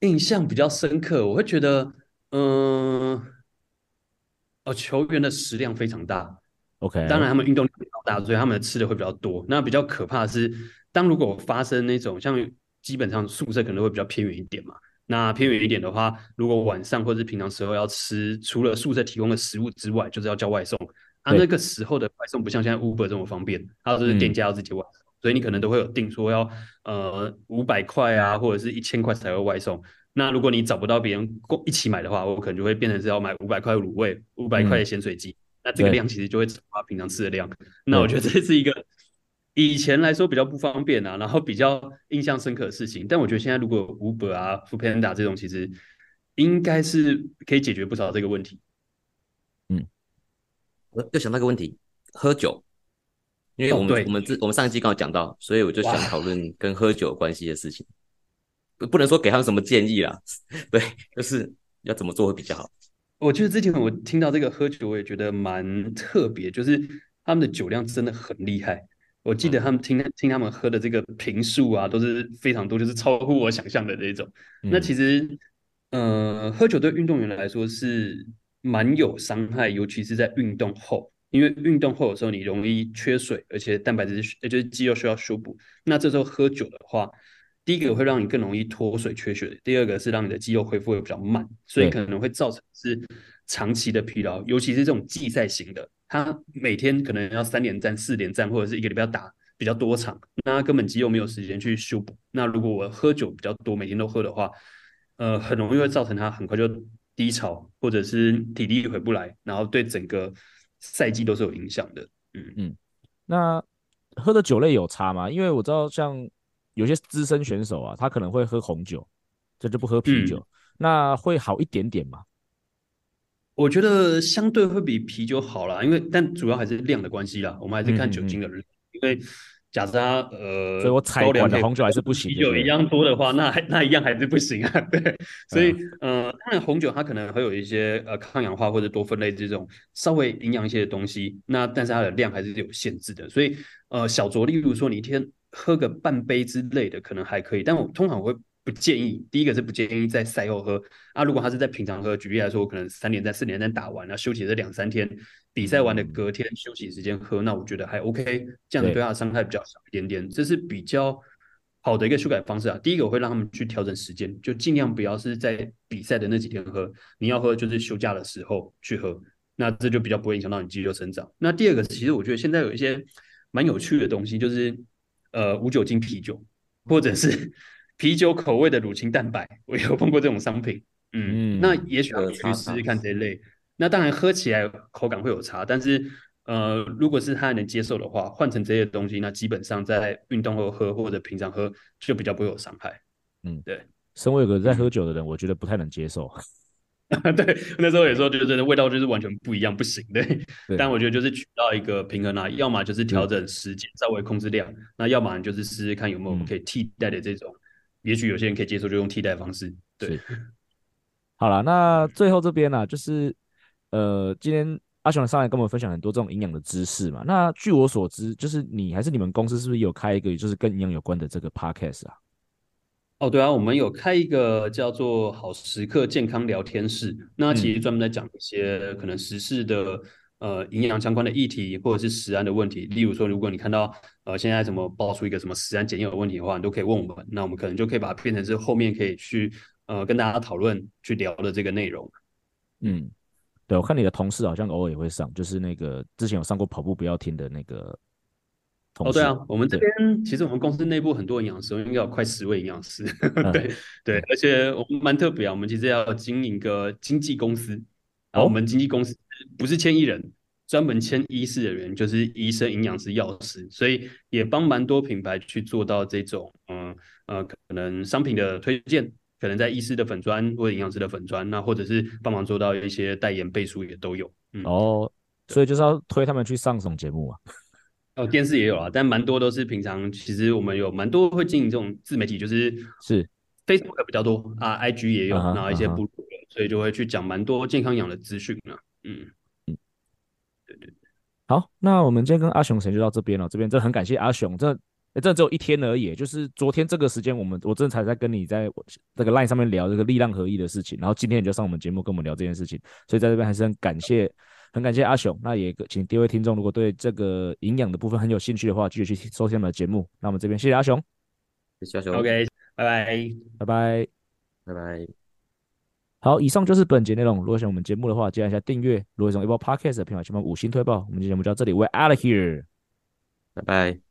印象比较深刻，我会觉得，嗯，哦，球员的食量非常大，OK，当然他们运动量比较大，所以他们吃的会比较多。那比较可怕的是，当如果发生那种像基本上宿舍可能会比较偏远一点嘛，那偏远一点的话，如果晚上或者是平常时候要吃，除了宿舍提供的食物之外，就是要叫外送。啊，那个时候的外送不像现在 Uber 这么方便，它都是店家要自己外送。嗯所以你可能都会有定说要呃五百块啊，或者是一千块才会外送。那如果你找不到别人共一起买的话，我可能就会变成是要买五百块卤味，五百块的咸水鸡。嗯、那这个量其实就会超过平常吃的量。那我觉得这是一个以前来说比较不方便啊，然后比较印象深刻的事情。但我觉得现在如果 Uber 啊、Foodpanda 这种，其实应该是可以解决不少这个问题。嗯，我又想到一个问题，喝酒。因为我们、哦、我们这我们上一期刚好讲到，所以我就想讨论跟喝酒有关系的事情，不能说给他们什么建议啦，[LAUGHS] 对，就是要怎么做会比较好。我觉得之前我听到这个喝酒，我也觉得蛮特别，就是他们的酒量真的很厉害。我记得他们听、嗯、听他们喝的这个瓶数啊，都是非常多，就是超乎我想象的这种。嗯、那其实，呃，喝酒对运动员来说是蛮有伤害，尤其是在运动后。因为运动后的时候，你容易缺水，而且蛋白质也就是肌肉需要修补。那这时候喝酒的话，第一个会让你更容易脱水缺血，第二个是让你的肌肉恢复会比较慢，所以可能会造成是长期的疲劳，尤其是这种季赛型的，他每天可能要三连战、四连战，或者是一个礼拜要打比较多场，那他根本肌肉没有时间去修补。那如果我喝酒比较多，每天都喝的话，呃，很容易会造成他很快就低潮，或者是体力回不来，然后对整个。赛季都是有影响的，嗯嗯，那喝的酒类有差吗？因为我知道像有些资深选手啊，他可能会喝红酒，这就不喝啤酒，嗯、那会好一点点吗？我觉得相对会比啤酒好啦，因为但主要还是量的关系啦，我们还是看酒精的量，嗯嗯嗯，因为。假设他呃，所以我采管的红酒还是不行。啤酒一样多的话，那还 [LAUGHS] 那一样还是不行啊。[LAUGHS] 对，所以呃，当然红酒它可能会有一些呃抗氧化或者多酚类这种稍微营养一些的东西，那但是它的量还是有限制的。所以呃，小酌，例如说你一天喝个半杯之类的，可能还可以。但我通常会。不建议，第一个是不建议在赛后喝啊。如果他是在平常喝，举例来说，我可能三连战、四连战打完了，休息这两三天，比赛完的隔天休息时间喝，那我觉得还 OK，这样子对他的伤害比较小一点点，这是比较好的一个修改方式啊。第一个我会让他们去调整时间，就尽量不要是在比赛的那几天喝，你要喝就是休假的时候去喝，那这就比较不会影响到你肌肉生长。那第二个，其实我觉得现在有一些蛮有趣的东西，就是呃无酒精啤酒，或者是。啤酒口味的乳清蛋白，[LAUGHS] 我有碰过这种商品，嗯，嗯那也许可以去试试看这一类。那当然喝起来口感会有差，但是呃，如果是他能接受的话，换成这些东西，那基本上在运动后喝或者平常喝就比较不会有伤害。嗯，对。身为一个在喝酒的人，嗯、我觉得不太能接受。[LAUGHS] 对，那时候也说，就真的味道就是完全不一样，不行的。对但我觉得就是取到一个平衡啊，要么就是调整时间，稍微控制量，嗯、那要么就是试试看有没有可以替代的这种，嗯、也许有些人可以接受，就用替代方式。对，好了，那最后这边呢、啊，就是呃，今天阿雄上来跟我们分享很多这种营养的知识嘛。那据我所知，就是你还是你们公司是不是有开一个就是跟营养有关的这个 podcast 啊？哦，对啊，我们有开一个叫做“好时刻健康聊天室”，那其实专门在讲一些可能时事的呃营养相关的议题，或者是食安的问题。例如说，如果你看到呃现在什么爆出一个什么食安检验的问题的话，你都可以问我们，那我们可能就可以把它变成是后面可以去呃跟大家讨论去聊的这个内容。嗯，对，我看你的同事好像偶尔也会上，就是那个之前有上过跑步不要停的那个。哦，对啊，我们这边其实我们公司内部很多营养师，应该有快十位营养师。嗯、[LAUGHS] 对对，而且我们蛮特别啊，我们其实要经营一个经纪公司，然后我们经纪公司不是签艺人，专门签医师的人，就是医生、营养师、药师，所以也帮蛮多品牌去做到这种，嗯呃，可能商品的推荐，可能在医师的粉砖或者营养师的粉砖，那或者是帮忙做到一些代言背书也都有。嗯、哦，所以就是要推他们去上什么节目啊？哦，电视也有啊，但蛮多都是平常。其实我们有蛮多会经营这种自媒体，就是是 Facebook 比较多啊，IG 也有，然后一些部落，所以就会去讲蛮多健康养的资讯啊。嗯嗯，对对对。好，那我们今天跟阿雄先就到这边了。这边真的很感谢阿雄，这真的只有一天而已，就是昨天这个时间，我们我真的才在跟你在这个 Line 上面聊这个力量合一的事情，然后今天你就上我们节目跟我们聊这件事情，所以在这边还是很感谢。很感谢阿雄，那也请第一位听众，如果对这个营养的部分很有兴趣的话，继续去收听我们的节目。那我们这边谢谢阿雄，谢谢阿雄，OK，拜拜，拜拜，拜拜。好，以上就是本节内容。如果喜欢我们节目的话，记得一下订阅。如果喜欢 Apple Podcast 的朋友，请帮五星推爆。我们今天节目就到这里，We're out of here，拜拜。